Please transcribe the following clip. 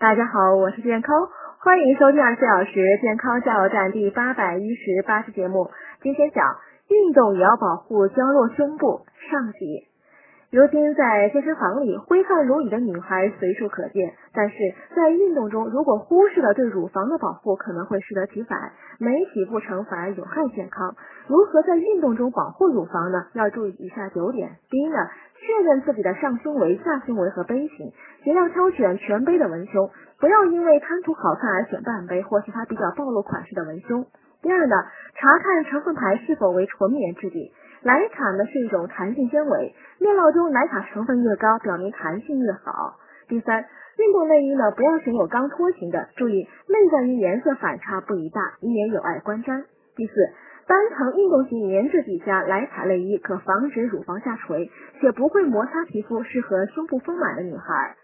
大家好，我是健康，欢迎收听二十四小时健康加油站第八百一十八期节目。今天讲运动也要保护娇弱胸部上集。如今在健身房里挥汗如雨的女孩随处可见，但是在运动中如果忽视了对乳房的保护，可能会适得其反，没洗不成反而有害健康。如何在运动中保护乳房呢？要注意以下九点。第一呢，确认自己的上胸围、下胸围和杯型，尽量挑选全杯的文胸，不要因为贪图好看而选半杯或其他比较暴露款式的文胸。第二呢，查看成分牌是否为纯棉质地。莱卡呢是一种弹性纤维，面料中莱卡成分越高，表明弹性越好。第三，运动内衣呢不要选有钢托型的，注意内在于颜色反差不宜大，以免有碍观瞻。第四，单层运动型棉质底下莱卡内衣可防止乳房下垂，且不会摩擦皮肤，适合胸部丰满的女孩。